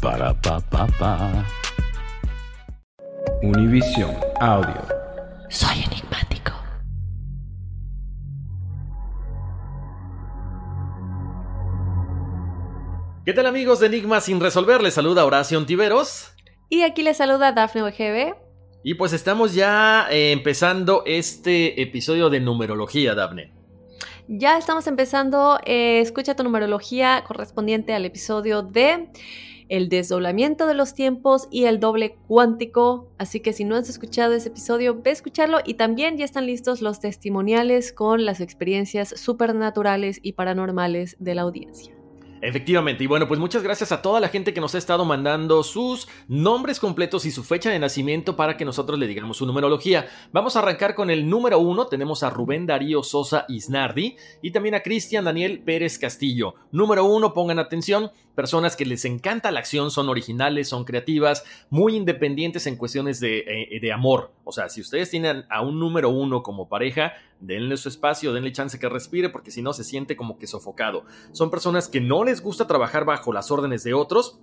Para pa pa pa. Univision Audio. Soy enigmático. ¿Qué tal amigos de Enigma sin resolver? Les saluda Horacio Ontiveros. Y aquí les saluda Dafne OGB. Y pues estamos ya eh, empezando este episodio de numerología, Dafne. Ya estamos empezando. eh, escucha tu numerología correspondiente al episodio de el desdoblamiento de los tiempos y el doble cuántico. Así que si no has escuchado ese episodio, ve a escucharlo. Y también ya están listos los testimoniales con las experiencias supernaturales y paranormales de la audiencia. Efectivamente, y bueno, pues muchas gracias a toda la gente que nos ha estado mandando sus nombres completos y su fecha de nacimiento para que nosotros le digamos su numerología. Vamos a arrancar con el número uno, tenemos a Rubén Darío Sosa Isnardi y también a Cristian Daniel Pérez Castillo. Número uno, pongan atención, personas que les encanta la acción, son originales, son creativas, muy independientes en cuestiones de, eh, de amor. O sea, si ustedes tienen a un número uno como pareja, denle su espacio, denle chance que respire, porque si no se siente como que sofocado. Son personas que no les gusta trabajar bajo las órdenes de otros.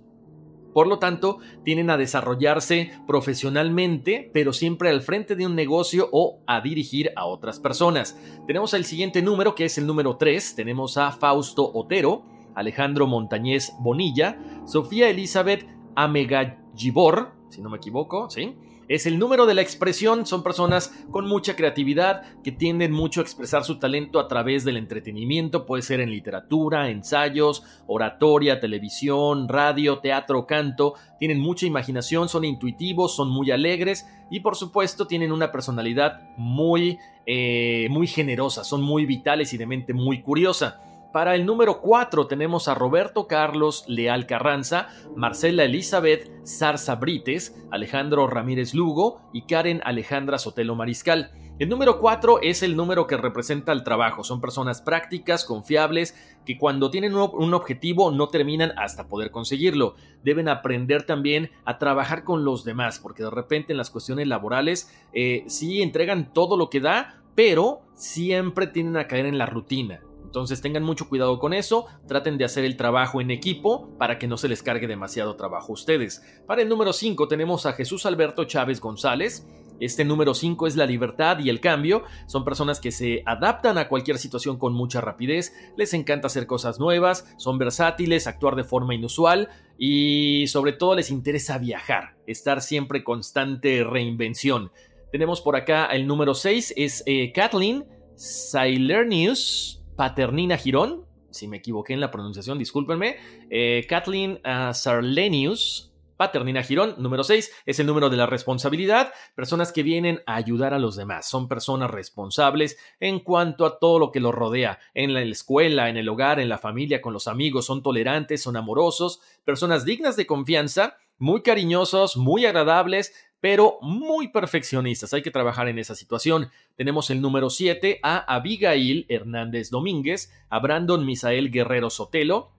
Por lo tanto, tienen a desarrollarse profesionalmente, pero siempre al frente de un negocio o a dirigir a otras personas. Tenemos el siguiente número, que es el número 3. Tenemos a Fausto Otero, Alejandro Montañez Bonilla, Sofía Elizabeth Amegallibor, si no me equivoco, ¿sí? Es el número de la expresión, son personas con mucha creatividad que tienden mucho a expresar su talento a través del entretenimiento, puede ser en literatura, ensayos, oratoria, televisión, radio, teatro, canto, tienen mucha imaginación, son intuitivos, son muy alegres y por supuesto tienen una personalidad muy, eh, muy generosa, son muy vitales y de mente muy curiosa. Para el número 4 tenemos a Roberto Carlos Leal Carranza, Marcela Elizabeth Zarza Brites, Alejandro Ramírez Lugo y Karen Alejandra Sotelo Mariscal. El número 4 es el número que representa el trabajo. Son personas prácticas, confiables, que cuando tienen un objetivo no terminan hasta poder conseguirlo. Deben aprender también a trabajar con los demás, porque de repente en las cuestiones laborales eh, sí entregan todo lo que da, pero siempre tienden a caer en la rutina. Entonces tengan mucho cuidado con eso, traten de hacer el trabajo en equipo para que no se les cargue demasiado trabajo a ustedes. Para el número 5 tenemos a Jesús Alberto Chávez González. Este número 5 es la libertad y el cambio. Son personas que se adaptan a cualquier situación con mucha rapidez, les encanta hacer cosas nuevas, son versátiles, actuar de forma inusual y sobre todo les interesa viajar, estar siempre constante reinvención. Tenemos por acá el número 6, es eh, Kathleen Silernius Paternina Girón, si me equivoqué en la pronunciación, discúlpenme. Eh, Kathleen uh, Sarlenius, Paternina Girón, número 6, es el número de la responsabilidad. Personas que vienen a ayudar a los demás. Son personas responsables en cuanto a todo lo que los rodea. En la escuela, en el hogar, en la familia, con los amigos. Son tolerantes, son amorosos. Personas dignas de confianza, muy cariñosos, muy agradables, pero muy perfeccionistas. Hay que trabajar en esa situación. Tenemos el número 7 a Abigail Hernández Domínguez, a Brandon Misael Guerrero Sotelo,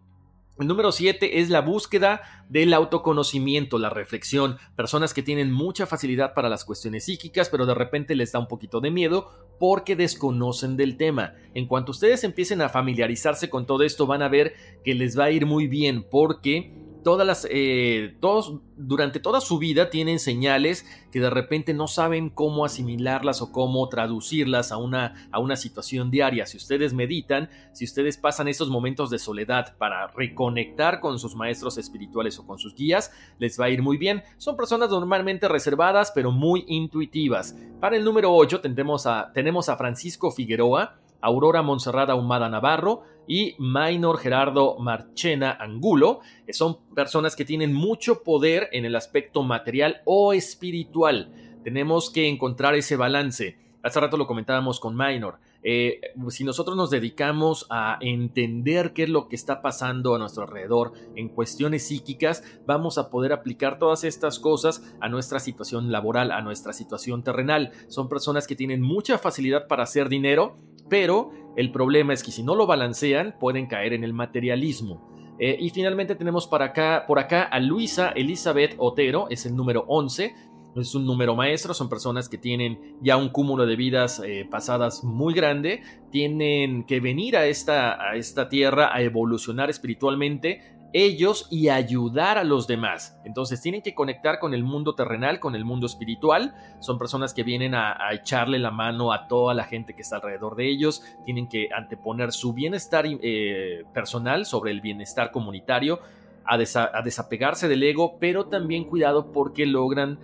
El número 7 es la búsqueda del autoconocimiento, la reflexión. Personas que tienen mucha facilidad para las cuestiones psíquicas, pero de repente les da un poquito de miedo porque desconocen del tema. En cuanto ustedes empiecen a familiarizarse con todo esto, van a ver que les va a ir muy bien porque todas las, eh, todos, durante toda su vida tienen señales que de repente no saben cómo asimilarlas o cómo traducirlas a una, a una situación diaria. Si ustedes meditan, si ustedes pasan esos momentos de soledad para reconectar con sus maestros espirituales o con sus guías, les va a ir muy bien. Son personas normalmente reservadas, pero muy intuitivas. Para el número 8 tenemos a, tenemos a Francisco Figueroa, Aurora Monserrada Humada Navarro, y Minor Gerardo Marchena Angulo. Son personas que tienen mucho poder en el aspecto material o espiritual. Tenemos que encontrar ese balance. Hace rato lo comentábamos con Minor. Eh, si nosotros nos dedicamos a entender qué es lo que está pasando a nuestro alrededor en cuestiones psíquicas, vamos a poder aplicar todas estas cosas a nuestra situación laboral, a nuestra situación terrenal. Son personas que tienen mucha facilidad para hacer dinero, pero el problema es que si no lo balancean pueden caer en el materialismo. Eh, y finalmente tenemos para acá, por acá a Luisa Elizabeth Otero, es el número 11. Es un número maestro, son personas que tienen ya un cúmulo de vidas eh, pasadas muy grande, tienen que venir a esta, a esta tierra a evolucionar espiritualmente, ellos y ayudar a los demás. Entonces tienen que conectar con el mundo terrenal, con el mundo espiritual. Son personas que vienen a, echarle la mano a toda la gente que está alrededor de ellos. Tienen que anteponer su bienestar eh, personal sobre el bienestar comunitario, a, a, desapegarse del ego, pero también cuidado porque logran...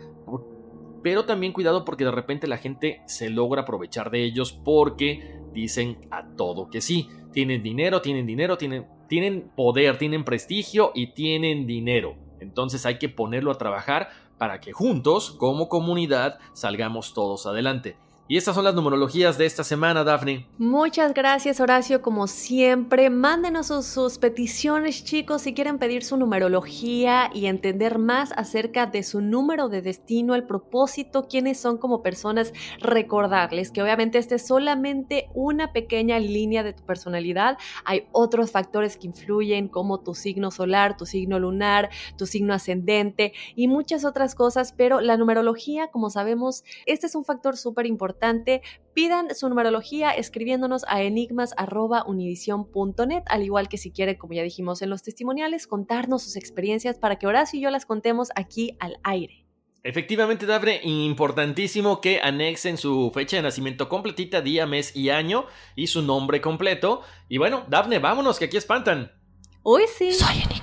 Pero también cuidado porque de repente la gente se logra aprovechar de ellos porque dicen a todo que sí. Tienen dinero, tienen dinero, tienen tienen poder, tienen prestigio y tienen dinero. Entonces hay que ponerlo a trabajar para que juntos, como comunidad, salgamos todos adelante. Y estas son las numerologías de esta semana, Daphne. Muchas gracias, Horacio. Como siempre, mándenos sus, peticiones, chicos, si quieren pedir su numerología y entender más acerca de su número de destino, el propósito, quiénes son como personas. Recordarles que obviamente este es solamente una pequeña línea de tu personalidad. Hay otros factores que influyen, como tu signo solar, tu signo lunar, tu signo ascendente y muchas otras cosas, pero la numerología, como sabemos, este es un factor súper importante Pidan su numerología escribiéndonos a enigmas.univision.net, al igual que si quieren, como ya dijimos en los testimoniales, contarnos sus experiencias para que Horacio y yo las contemos aquí al aire. Efectivamente, Daphne, importantísimo que anexen su fecha de nacimiento completita, día, mes y año, y su nombre completo. Y bueno, Daphne, vámonos, que aquí espantan. Uy, sí. Soy enigmático.